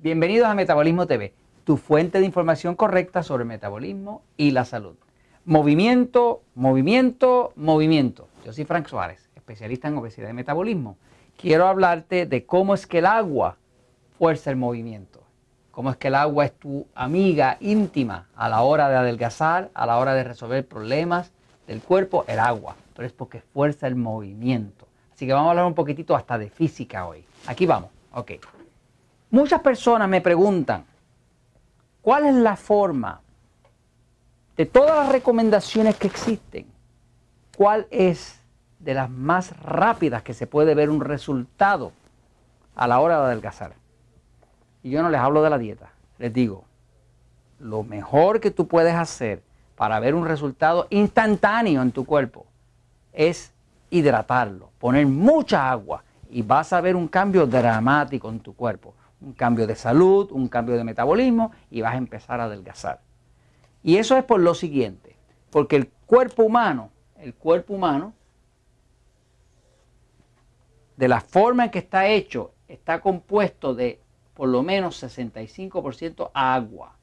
Bienvenidos a Metabolismo TV, tu fuente de información correcta sobre el metabolismo y la salud. Movimiento, movimiento, movimiento. Yo soy Frank Suárez, especialista en obesidad y metabolismo. Quiero hablarte de cómo es que el agua fuerza el movimiento. Cómo es que el agua es tu amiga íntima a la hora de adelgazar, a la hora de resolver problemas del cuerpo, el agua. Pero es porque fuerza el movimiento. Así que vamos a hablar un poquitito hasta de física hoy. Aquí vamos. Ok. Muchas personas me preguntan, ¿cuál es la forma de todas las recomendaciones que existen? ¿Cuál es de las más rápidas que se puede ver un resultado a la hora de adelgazar? Y yo no les hablo de la dieta, les digo, lo mejor que tú puedes hacer para ver un resultado instantáneo en tu cuerpo es hidratarlo, poner mucha agua y vas a ver un cambio dramático en tu cuerpo un cambio de salud, un cambio de metabolismo y vas a empezar a adelgazar. Y eso es por lo siguiente, porque el cuerpo humano, el cuerpo humano, de la forma en que está hecho, está compuesto de por lo menos 65% agua.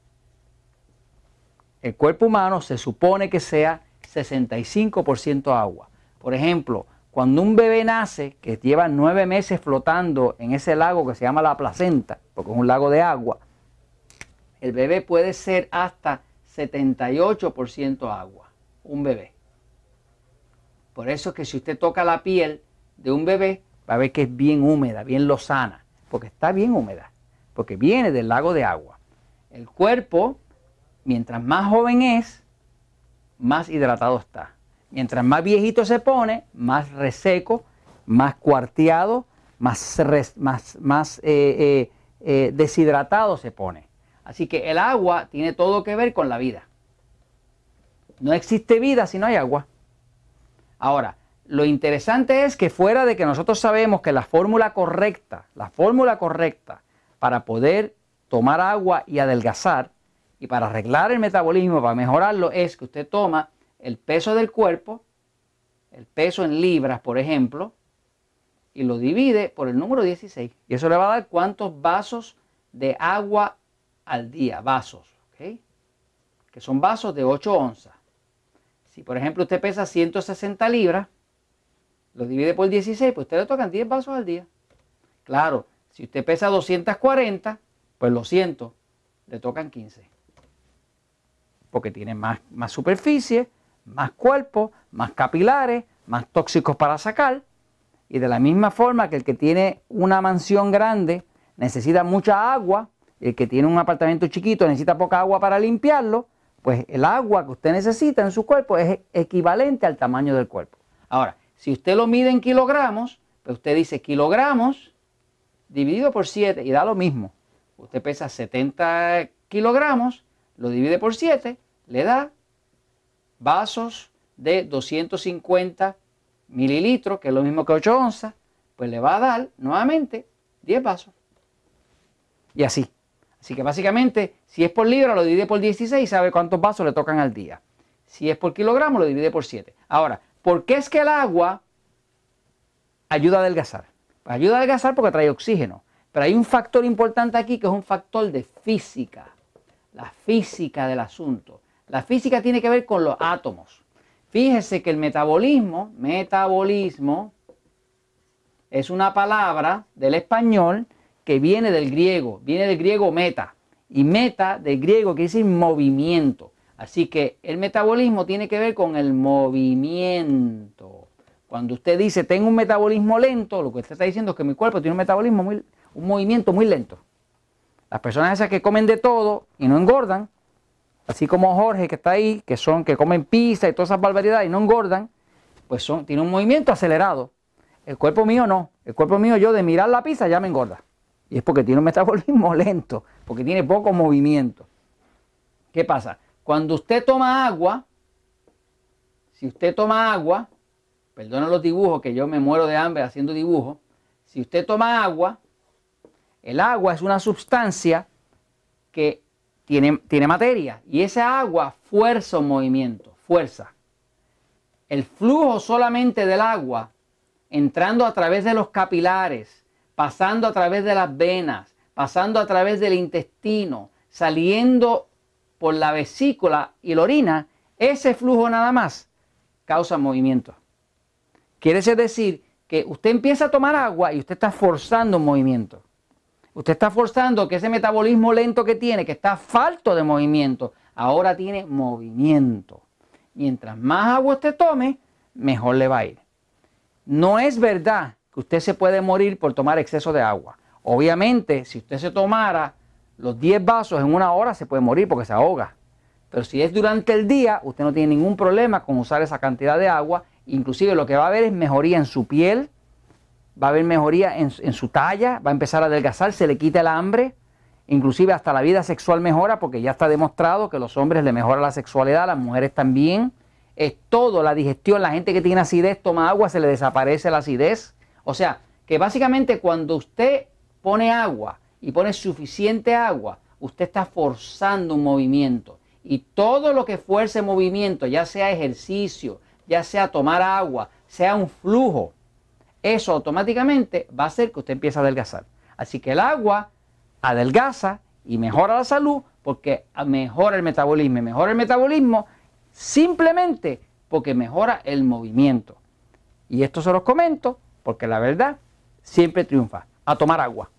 El cuerpo humano se supone que sea 65% agua. Por ejemplo, cuando un bebé nace, que lleva nueve meses flotando en ese lago que se llama la placenta, porque es un lago de agua, el bebé puede ser hasta 78% agua, un bebé. Por eso es que si usted toca la piel de un bebé, va a ver que es bien húmeda, bien lozana, porque está bien húmeda, porque viene del lago de agua. El cuerpo, mientras más joven es, más hidratado está. Mientras más viejito se pone, más reseco, más cuarteado, más, más, más eh, eh, eh, deshidratado se pone. Así que el agua tiene todo que ver con la vida. No existe vida si no hay agua. Ahora, lo interesante es que fuera de que nosotros sabemos que la fórmula correcta, la fórmula correcta para poder tomar agua y adelgazar y para arreglar el metabolismo, para mejorarlo, es que usted toma el peso del cuerpo, el peso en libras, por ejemplo, y lo divide por el número 16. Y eso le va a dar cuántos vasos de agua al día, vasos. Que son vasos de 8 onzas. Si por ejemplo usted pesa 160 libras, lo divide por 16, pues usted le tocan 10 vasos al día. Claro, si usted pesa 240, pues lo siento, le tocan 15. Porque tiene más, más superficie, más cuerpo, más capilares, más tóxicos para sacar. Y de la misma forma que el que tiene una mansión grande necesita mucha agua, el que tiene un apartamento chiquito necesita poca agua para limpiarlo, pues el agua que usted necesita en su cuerpo es equivalente al tamaño del cuerpo. Ahora, si usted lo mide en kilogramos, pues usted dice kilogramos dividido por 7 y da lo mismo. Usted pesa 70 kilogramos, lo divide por 7, le da vasos de 250 mililitros, que es lo mismo que 8 onzas, pues le va a dar nuevamente 10 vasos. Y así. Así que básicamente, si es por libra, lo divide por 16 y sabe cuántos vasos le tocan al día. Si es por kilogramo, lo divide por 7. Ahora, ¿por qué es que el agua ayuda a adelgazar? Pues ayuda a adelgazar porque trae oxígeno. Pero hay un factor importante aquí que es un factor de física. La física del asunto. La física tiene que ver con los átomos. Fíjese que el metabolismo, metabolismo, es una palabra del español que viene del griego, viene del griego meta. Y meta del griego quiere decir movimiento. Así que el metabolismo tiene que ver con el movimiento. Cuando usted dice tengo un metabolismo lento, lo que usted está diciendo es que mi cuerpo tiene un metabolismo muy, un movimiento muy lento. Las personas esas que comen de todo y no engordan, así como Jorge que está ahí, que son que comen pizza y todas esas barbaridades y no engordan, pues son, tiene un movimiento acelerado. El cuerpo mío no. El cuerpo mío yo de mirar la pizza ya me engorda. Y es porque tiene un metabolismo lento, porque tiene poco movimiento. ¿Qué pasa? Cuando usted toma agua, si usted toma agua, perdona los dibujos que yo me muero de hambre haciendo dibujos, si usted toma agua, el agua es una sustancia que tiene, materia y esa agua fuerza un movimiento, fuerza. El flujo solamente del agua entrando a través de los capilares, pasando a través de las venas, pasando a través del intestino, saliendo por la vesícula y la orina, ese flujo nada más causa movimiento. Quiere decir que usted empieza a tomar agua y usted está forzando un movimiento. Usted está forzando que ese metabolismo lento que tiene, que está falto de movimiento, ahora tiene movimiento. Mientras más agua usted tome, mejor le va a ir. No es verdad que usted se puede morir por tomar exceso de agua. Obviamente, si usted se tomara los 10 vasos en una hora, se puede morir porque se ahoga. Pero si es durante el día, usted no tiene ningún problema con usar esa cantidad de agua. Inclusive lo que va a haber es mejoría en su piel, va a haber mejoría en, su talla, va a empezar a adelgazar, se le quita el hambre, inclusive hasta la vida sexual mejora porque ya está demostrado que los hombres le mejora la sexualidad, las mujeres también. Es todo, la digestión, la gente que tiene acidez toma agua, se le desaparece la acidez. O sea, que básicamente cuando usted pone agua y pone suficiente agua, usted está forzando un movimiento. Y todo lo que fuerce movimiento, ya sea ejercicio, ya sea tomar agua, sea un flujo, eso automáticamente va a hacer que usted empiece a adelgazar. Así que el agua adelgaza y mejora la salud porque mejora el metabolismo. mejora el metabolismo simplemente porque mejora el movimiento. Y esto se los comento porque la verdad siempre triunfa. A tomar agua.